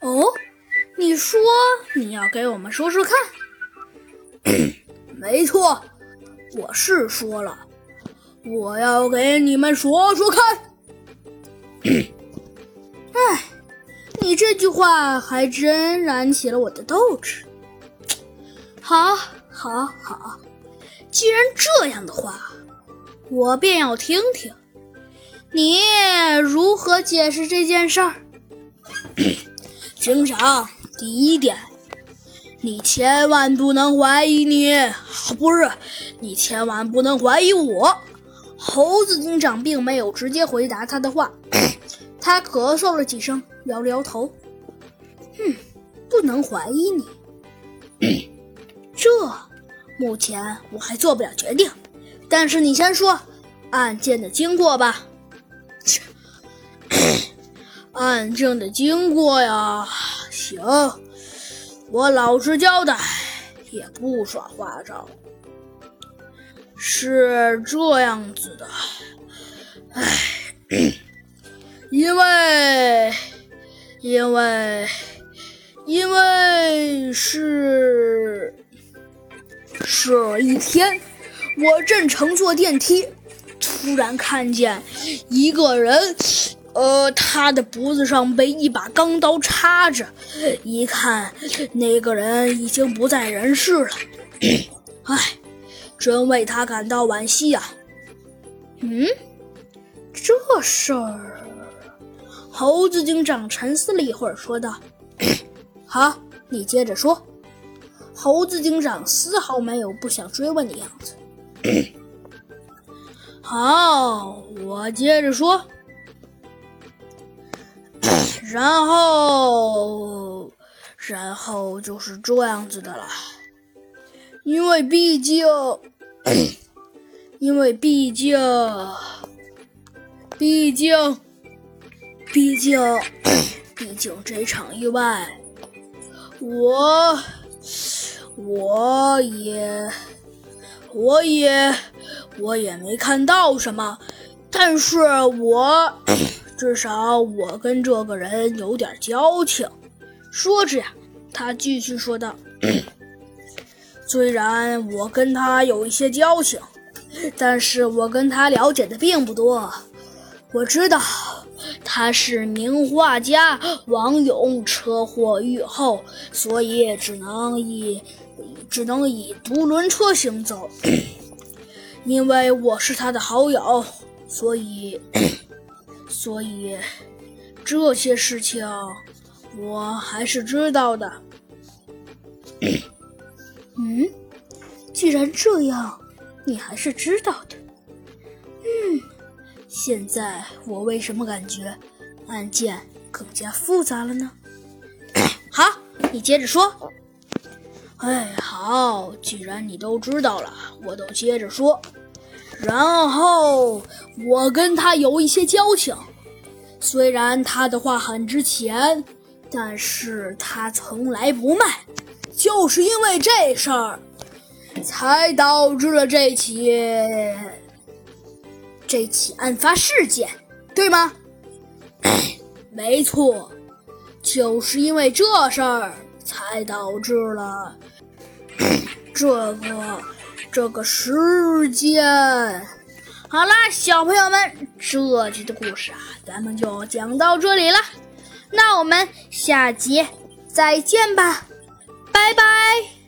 哦，你说你要给我们说说看？没错，我是说了，我要给你们说说看。哎，你这句话还真燃起了我的斗志。好，好，好，既然这样的话，我便要听听你如何解释这件事儿。警长，第一点，你千万不能怀疑你，不是，你千万不能怀疑我。猴子警长并没有直接回答他的话，他咳嗽了几声，摇了摇头。哼，不能怀疑你。这目前我还做不了决定，但是你先说案件的经过吧。案件的经过呀，行，我老实交代，也不耍花招。是这样子的，唉，因为，因为，因为是。是一天，我正乘坐电梯，突然看见一个人，呃，他的脖子上被一把钢刀插着，一看那个人已经不在人世了。唉，真为他感到惋惜呀。嗯，这事儿，猴子警长沉思了一会儿，说道：“ 好，你接着说。”猴子警长丝毫没有不想追问的样子。好，我接着说。然后，然后就是这样子的了。因为毕竟，因为毕竟，毕竟，毕竟，毕竟这场意外，我。我也，我也，我也没看到什么，但是我至少我跟这个人有点交情。说着呀，他继续说道：“虽然我跟他有一些交情，但是我跟他了解的并不多。我知道他是名画家王勇车祸遇后，所以只能以。”只能以独轮车行走，因为我是他的好友，所以，所以这些事情我还是知道的。嗯，既然这样，你还是知道的。嗯，现在我为什么感觉案件更加复杂了呢？好，你接着说。哎，好，既然你都知道了，我都接着说。然后我跟他有一些交情，虽然他的话很值钱，但是他从来不卖。就是因为这事儿，才导致了这起这起案发事件，对吗？没错，就是因为这事儿。才导致了这个这个世界。好啦，小朋友们，这集的故事啊，咱们就讲到这里了。那我们下集再见吧，拜拜。